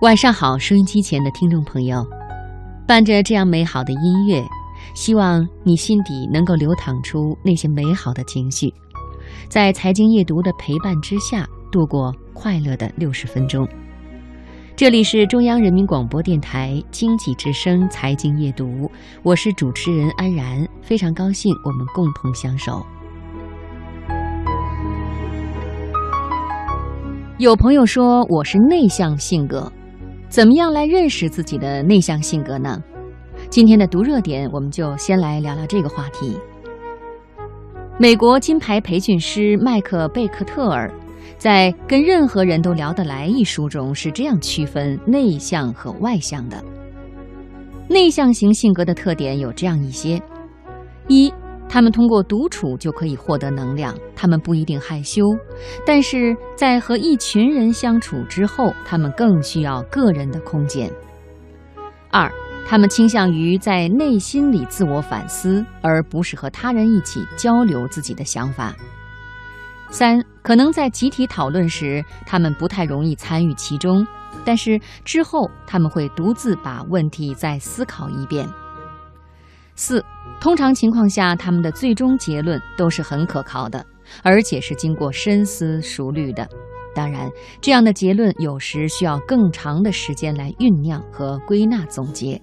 晚上好，收音机前的听众朋友，伴着这样美好的音乐，希望你心底能够流淌出那些美好的情绪，在财经夜读的陪伴之下，度过快乐的六十分钟。这里是中央人民广播电台经济之声财经夜读，我是主持人安然，非常高兴我们共同相守。有朋友说我是内向性格。怎么样来认识自己的内向性格呢？今天的读热点，我们就先来聊聊这个话题。美国金牌培训师麦克贝克特尔在《跟任何人都聊得来》一书中是这样区分内向和外向的。内向型性格的特点有这样一些：一。他们通过独处就可以获得能量，他们不一定害羞，但是在和一群人相处之后，他们更需要个人的空间。二，他们倾向于在内心里自我反思，而不是和他人一起交流自己的想法。三，可能在集体讨论时，他们不太容易参与其中，但是之后他们会独自把问题再思考一遍。四，通常情况下，他们的最终结论都是很可靠的，而且是经过深思熟虑的。当然，这样的结论有时需要更长的时间来酝酿和归纳总结。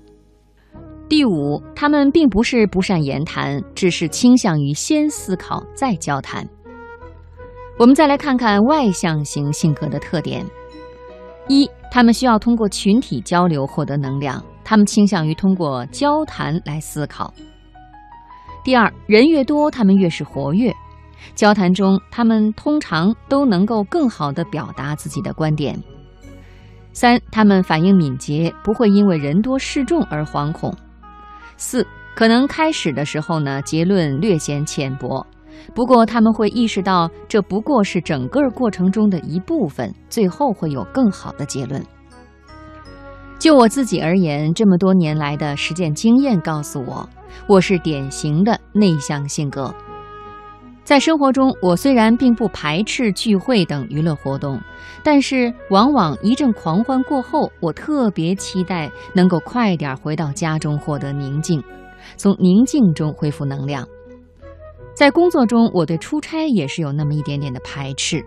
第五，他们并不是不善言谈，只是倾向于先思考再交谈。我们再来看看外向型性格的特点：一，他们需要通过群体交流获得能量。他们倾向于通过交谈来思考。第二，人越多，他们越是活跃。交谈中，他们通常都能够更好地表达自己的观点。三，他们反应敏捷，不会因为人多势众而惶恐。四，可能开始的时候呢，结论略显浅薄，不过他们会意识到这不过是整个过程中的一部分，最后会有更好的结论。就我自己而言，这么多年来的实践经验告诉我，我是典型的内向性格。在生活中，我虽然并不排斥聚会等娱乐活动，但是往往一阵狂欢过后，我特别期待能够快点回到家中获得宁静，从宁静中恢复能量。在工作中，我对出差也是有那么一点点的排斥，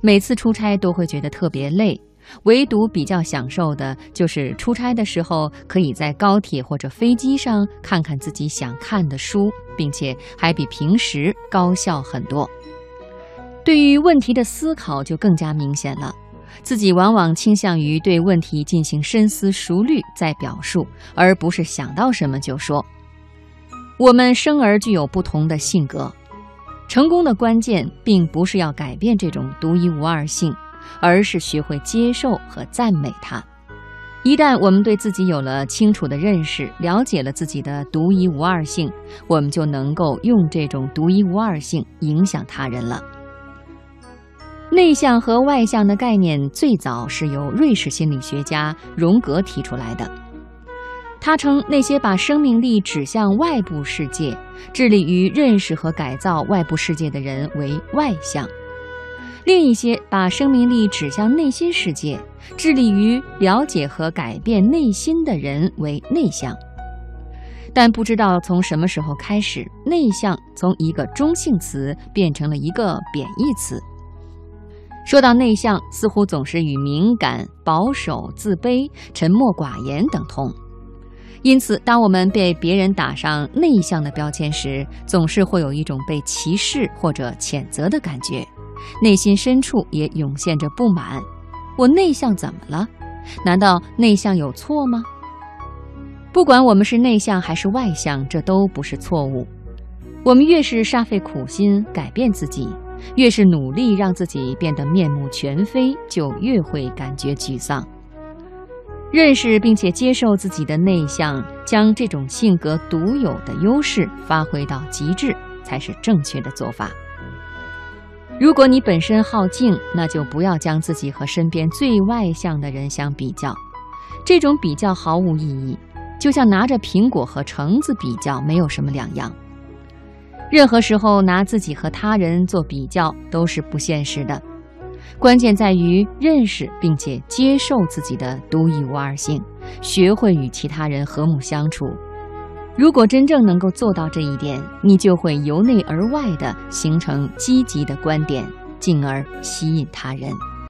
每次出差都会觉得特别累。唯独比较享受的就是出差的时候，可以在高铁或者飞机上看看自己想看的书，并且还比平时高效很多。对于问题的思考就更加明显了，自己往往倾向于对问题进行深思熟虑再表述，而不是想到什么就说。我们生而具有不同的性格，成功的关键并不是要改变这种独一无二性。而是学会接受和赞美它。一旦我们对自己有了清楚的认识，了解了自己的独一无二性，我们就能够用这种独一无二性影响他人了。内向和外向的概念最早是由瑞士心理学家荣格提出来的。他称那些把生命力指向外部世界、致力于认识和改造外部世界的人为外向。另一些把生命力指向内心世界，致力于了解和改变内心的人为内向。但不知道从什么时候开始，内向从一个中性词变成了一个贬义词。说到内向，似乎总是与敏感、保守、自卑、沉默寡言等同。因此，当我们被别人打上内向的标签时，总是会有一种被歧视或者谴责的感觉。内心深处也涌现着不满，我内向怎么了？难道内向有错吗？不管我们是内向还是外向，这都不是错误。我们越是煞费苦心改变自己，越是努力让自己变得面目全非，就越会感觉沮丧。认识并且接受自己的内向，将这种性格独有的优势发挥到极致，才是正确的做法。如果你本身好静，那就不要将自己和身边最外向的人相比较，这种比较毫无意义，就像拿着苹果和橙子比较，没有什么两样。任何时候拿自己和他人做比较都是不现实的。关键在于认识并且接受自己的独一无二性，学会与其他人和睦相处。如果真正能够做到这一点，你就会由内而外的形成积极的观点，进而吸引他人。